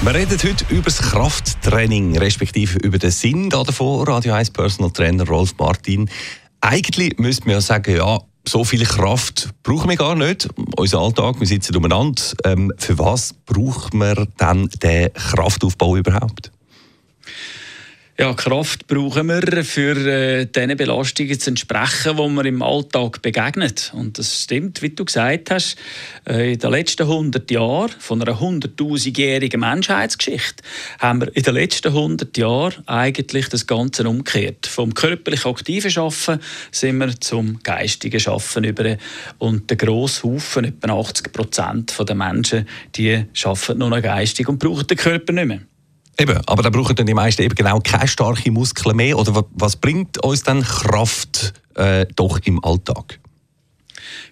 Wir reden heute über das Krafttraining, respektive über den Sinn davon. Radio 1 Personal Trainer Rolf Martin. Eigentlich müsste man ja sagen, ja, so viel Kraft brauchen wir gar nicht. Unser Alltag, wir sitzen umeinander. Ähm, für was braucht man dann den Kraftaufbau überhaupt? Ja, Kraft brauchen wir, für äh, diesen Belastungen zu entsprechen, die man im Alltag begegnet. Und das stimmt, wie du gesagt hast, äh, in den letzten 100 Jahren von einer 100.000-jährigen Menschheitsgeschichte haben wir in den letzten 100 Jahren eigentlich das Ganze umgekehrt. Vom körperlich aktiven Schaffen sind wir zum geistigen Schaffen über. Und der grosse Haufen, etwa 80 Prozent der Menschen, die schaffen nur noch geistig und brauchen den Körper nicht mehr. Eben, aber da brauchen dann die meisten eben genau keine starken Muskeln mehr. Oder was bringt uns dann Kraft äh, doch im Alltag?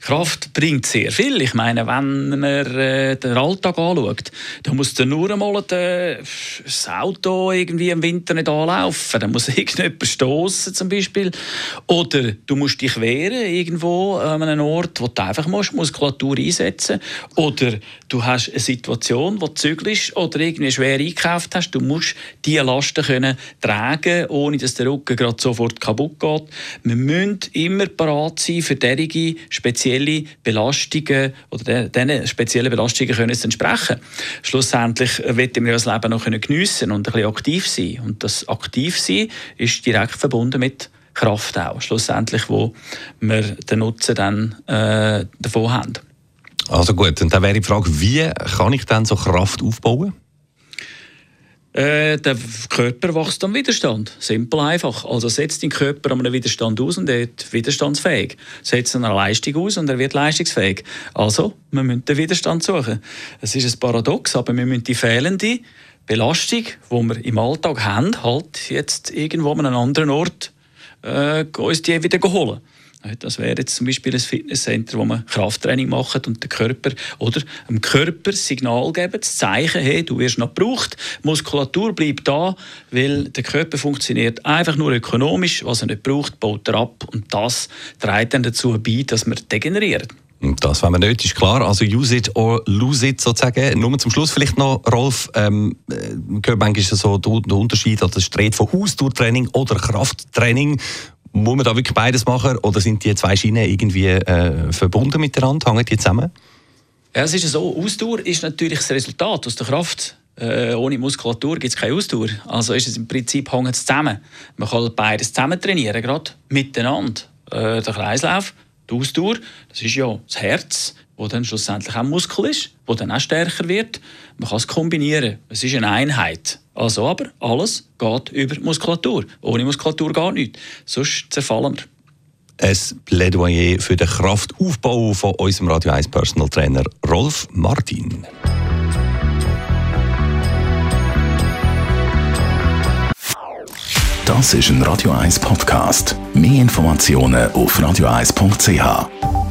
Kraft bringt sehr viel. Ich meine, wenn man äh, den Alltag anschaut, dann muss dann nur einmal äh, das Auto irgendwie im Winter nicht anlaufen. Dann muss irgendjemand stoßen zum Beispiel. Oder du musst dich wehren irgendwo an einem Ort, wo du einfach musst, Muskulatur einsetzen Oder du hast eine Situation, wo du zügelst oder irgendwie schwer eingekauft hast. Du musst diese Lasten können tragen, ohne dass der Rücken gerade sofort kaputt geht. Wir müssen immer parat sein für derige spezielle Belastungen oder diesen speziellen Belastungen können es entsprechen. Schlussendlich wollen wir das Leben noch geniessen und ein bisschen aktiv sein. Und das Aktivsein ist direkt verbunden mit Kraft auch, schlussendlich, wo wir den Nutzen dann äh, davon haben. Also gut, und dann wäre die Frage, wie kann ich dann so Kraft aufbauen? Äh, der Körper wächst am Widerstand. Simpel einfach. Also setzt den Körper an einem Widerstand aus und er wird widerstandsfähig. Setzt eine Leistung aus und er wird leistungsfähig. Also, wir müssen den Widerstand suchen. Es ist ein Paradox, aber wir müssen die fehlende Belastung, die wir im Alltag haben, halt jetzt irgendwo an einem anderen Ort äh, uns die wieder holen. Das wäre jetzt zum Beispiel ein Fitnesscenter, wo man Krafttraining macht und den Körper oder dem Körper Signal geben, das Zeichen, hey, du wirst noch gebraucht, Muskulatur bleibt da, weil der Körper funktioniert einfach nur ökonomisch, was er nicht braucht, baut er ab und das trägt dann dazu bei, dass wir degenerieren. Das wenn man nicht, ist klar. Also use it or lose it sozusagen. Nur zum Schluss vielleicht noch, Rolf, ähm, äh, gehört manchmal so der Unterschied, es dreht von Ausdauertraining oder Krafttraining. Muss man da wirklich beides machen oder sind die zwei Schienen irgendwie äh, verbunden miteinander? Hängen die zusammen? Ja, es ist so, Ausdauer ist natürlich das Resultat aus der Kraft. Äh, ohne Muskulatur gibt es keine Ausdauer. Also ist es im Prinzip hängt es zusammen. Man kann beides zusammen trainieren, gerade miteinander. Äh, der Kreislauf, die Ausdauer, das ist ja das Herz, wo dann schlussendlich auch Muskel ist, wo dann auch stärker wird. Man kann es kombinieren. Es ist eine Einheit. Also aber alles geht über Muskulatur. Ohne Muskulatur geht nichts. Sonst zerfallen wir. Ein Plädoyer für den Kraftaufbau von unserem Radio 1 Personal Trainer Rolf Martin. Das ist ein Radio 1 Podcast. Mehr Informationen auf radio1.ch.